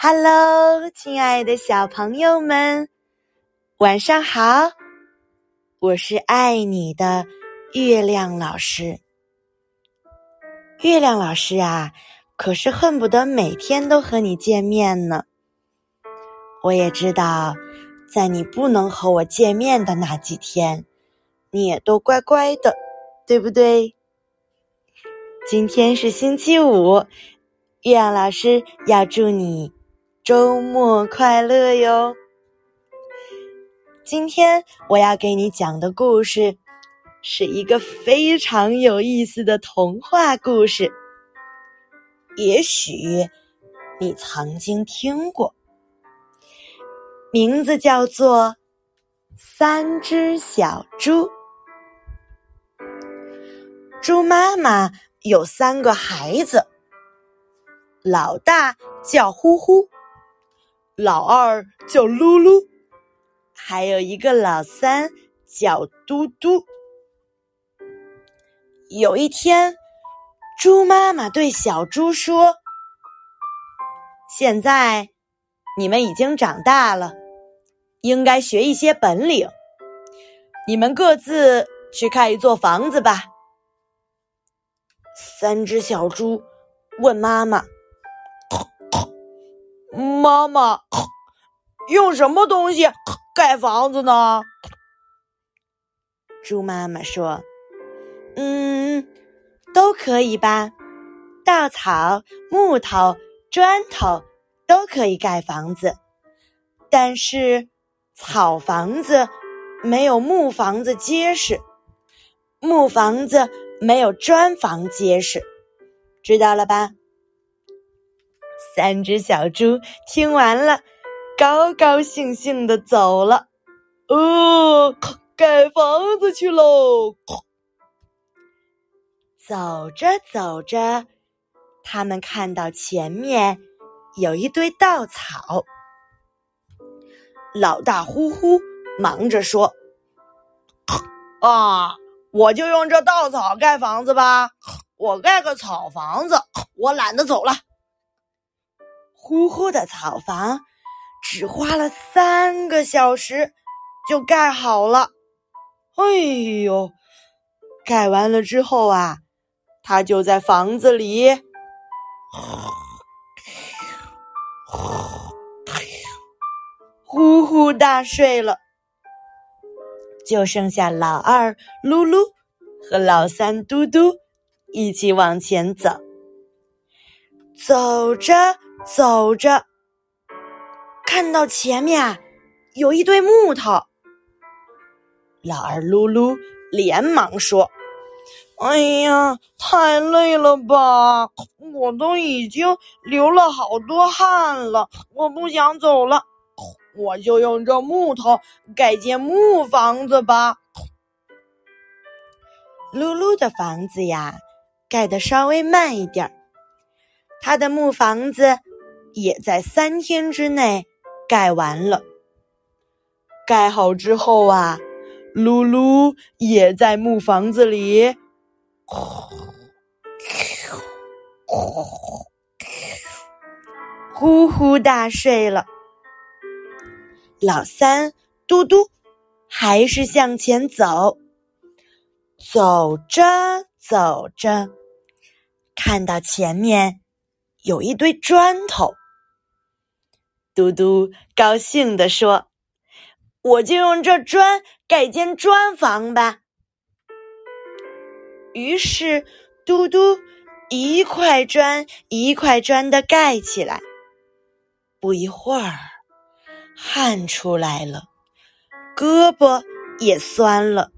Hello，亲爱的小朋友们，晚上好！我是爱你的月亮老师。月亮老师啊，可是恨不得每天都和你见面呢。我也知道，在你不能和我见面的那几天，你也都乖乖的，对不对？今天是星期五，月亮老师要祝你周末快乐哟。今天我要给你讲的故事是一个非常有意思的童话故事，也许你曾经听过，名字叫做《三只小猪》。猪妈妈。有三个孩子，老大叫呼呼，老二叫噜噜，还有一个老三叫嘟嘟。有一天，猪妈妈对小猪说：“现在你们已经长大了，应该学一些本领。你们各自去盖一座房子吧。”三只小猪问妈妈：“妈妈，用什么东西盖房子呢？”猪妈妈说：“嗯，都可以吧，稻草、木头、砖头都可以盖房子，但是草房子没有木房子结实，木房子。”没有砖房结实，知道了吧？三只小猪听完了，高高兴兴的走了。哦，盖房子去喽！走着走着，他们看到前面有一堆稻草。老大呼呼忙着说：“啊！”我就用这稻草盖房子吧，我盖个草房子，我懒得走了。呼呼的草房只花了三个小时就盖好了。哎呦，盖完了之后啊，他就在房子里呼呼大睡了。就剩下老二噜噜和老三嘟嘟一起往前走。走着走着，看到前面有一堆木头。老二噜噜连忙说：“哎呀，太累了吧！我都已经流了好多汗了，我不想走了。”我就用这木头盖间木房子吧。噜噜的房子呀，盖的稍微慢一点儿，他的木房子也在三天之内盖完了。盖好之后啊，噜噜也在木房子里呼呼大睡了。老三嘟嘟还是向前走，走着走着，看到前面有一堆砖头。嘟嘟高兴地说：“我就用这砖盖间砖房吧。”于是，嘟嘟一块砖一块砖的盖起来。不一会儿。汗出来了，胳膊也酸了。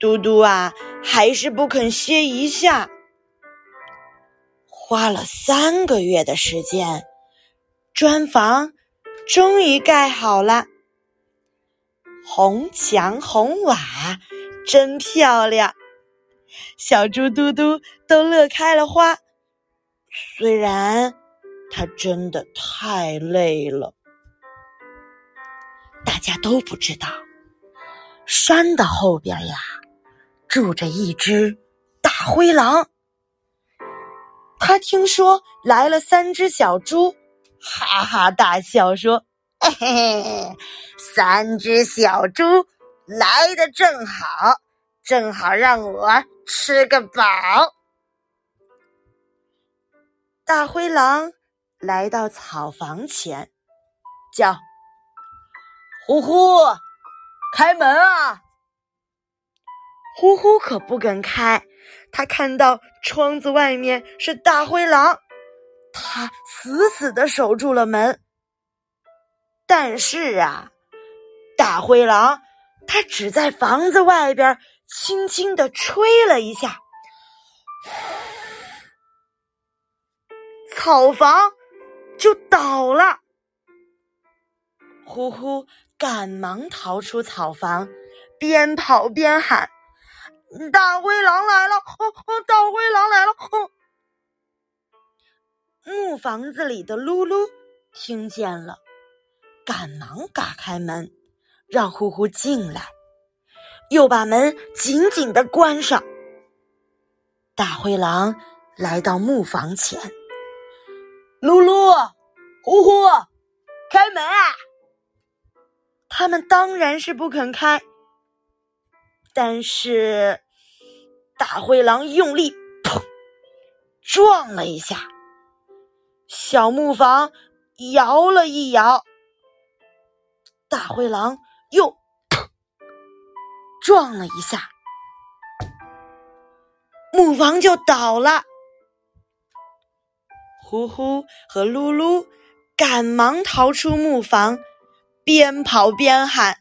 嘟嘟啊，还是不肯歇一下。花了三个月的时间，砖房终于盖好了。红墙红瓦，真漂亮。小猪嘟嘟都乐开了花。虽然他真的太累了。大家都不知道，山的后边呀，住着一只大灰狼。他听说来了三只小猪，哈哈大笑说：“嘿嘿，三只小猪来的正好，正好让我吃个饱。”大灰狼来到草房前，叫：“呼呼，开门啊！”呼呼可不肯开，他看到窗子外面是大灰狼，他死死的守住了门。但是啊，大灰狼他只在房子外边轻轻的吹了一下，草房就倒了。呼呼赶忙逃出草房，边跑边喊。大灰狼来了！哦哦，大灰狼来了！哦，木房子里的噜噜听见了，赶忙打开门，让呼呼进来，又把门紧紧的关上。大灰狼来到木房前，噜噜，呼呼，开门啊！他们当然是不肯开，但是。大灰狼用力砰撞了一下，小木房摇了一摇。大灰狼又砰撞了一下，木房就倒了。呼呼和噜噜赶忙逃出木房，边跑边喊：“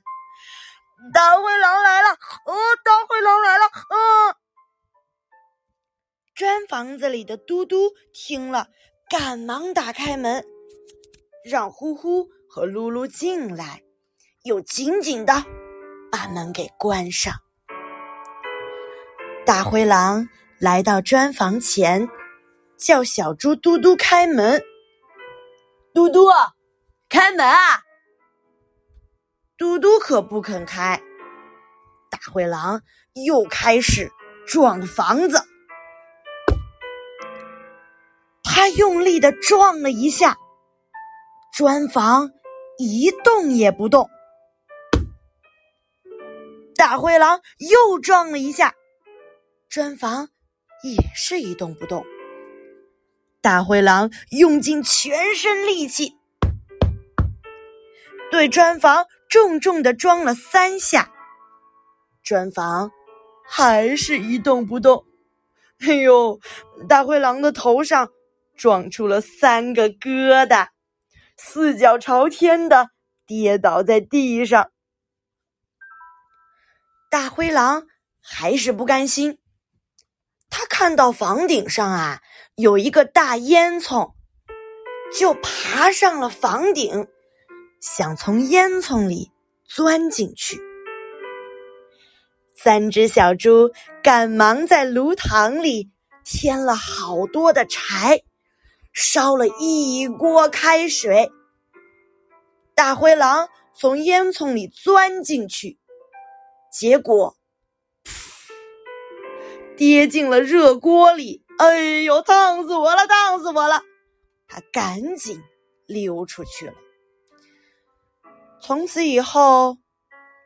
大灰狼来了！哦，大灰狼来了！啊！”砖房子里的嘟嘟听了，赶忙打开门，让呼呼和噜噜进来，又紧紧的把门给关上。大灰狼来到砖房前，叫小猪嘟嘟开门。嘟嘟，开门啊！嘟嘟可不肯开。大灰狼又开始撞房子。他用力的撞了一下，砖房一动也不动。大灰狼又撞了一下，砖房也是一动不动。大灰狼用尽全身力气，对砖房重重的撞了三下，砖房还是一动不动。哎呦，大灰狼的头上。撞出了三个疙瘩，四脚朝天的跌倒在地上。大灰狼还是不甘心，他看到房顶上啊有一个大烟囱，就爬上了房顶，想从烟囱里钻进去。三只小猪赶忙在炉膛里添了好多的柴。烧了一锅开水，大灰狼从烟囱里钻进去，结果跌进了热锅里。哎呦，烫死我了！烫死我了！他赶紧溜出去了。从此以后，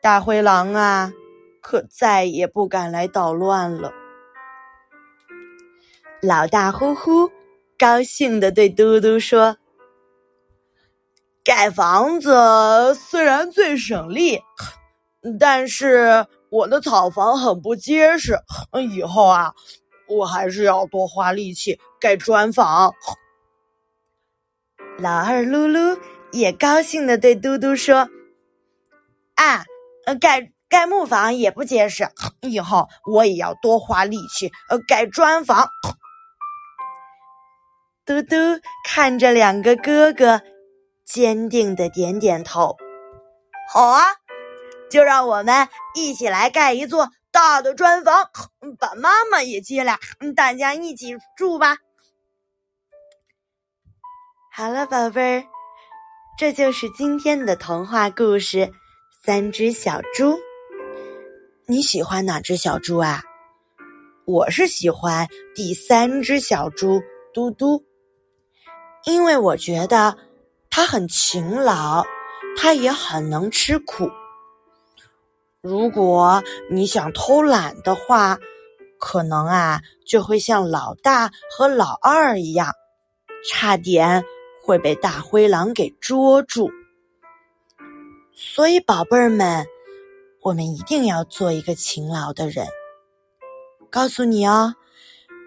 大灰狼啊，可再也不敢来捣乱了。老大呼呼。高兴的对嘟嘟说：“盖房子虽然最省力，但是我的草房很不结实。以后啊，我还是要多花力气盖砖房。”老二噜噜也高兴的对嘟嘟说：“啊，盖盖木房也不结实，以后我也要多花力气呃盖砖房。”嘟嘟看着两个哥哥，坚定的点点头。好啊，就让我们一起来盖一座大的砖房，把妈妈也接来，大家一起住吧。好了，宝贝儿，这就是今天的童话故事《三只小猪》。你喜欢哪只小猪啊？我是喜欢第三只小猪嘟嘟。因为我觉得他很勤劳，他也很能吃苦。如果你想偷懒的话，可能啊就会像老大和老二一样，差点会被大灰狼给捉住。所以，宝贝儿们，我们一定要做一个勤劳的人。告诉你哦，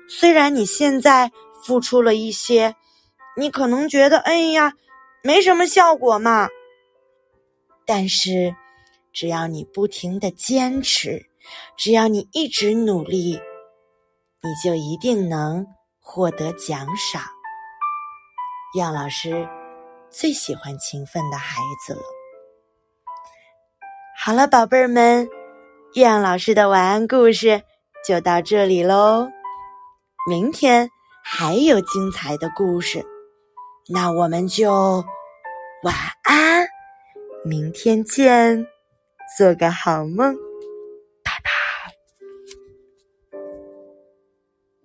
虽然你现在付出了一些，你可能觉得哎呀，没什么效果嘛。但是，只要你不停的坚持，只要你一直努力，你就一定能获得奖赏。杨老师最喜欢勤奋的孩子了。好了，宝贝儿们，月亮老师的晚安故事就到这里喽。明天还有精彩的故事，那我们就晚安，明天见，做个好梦。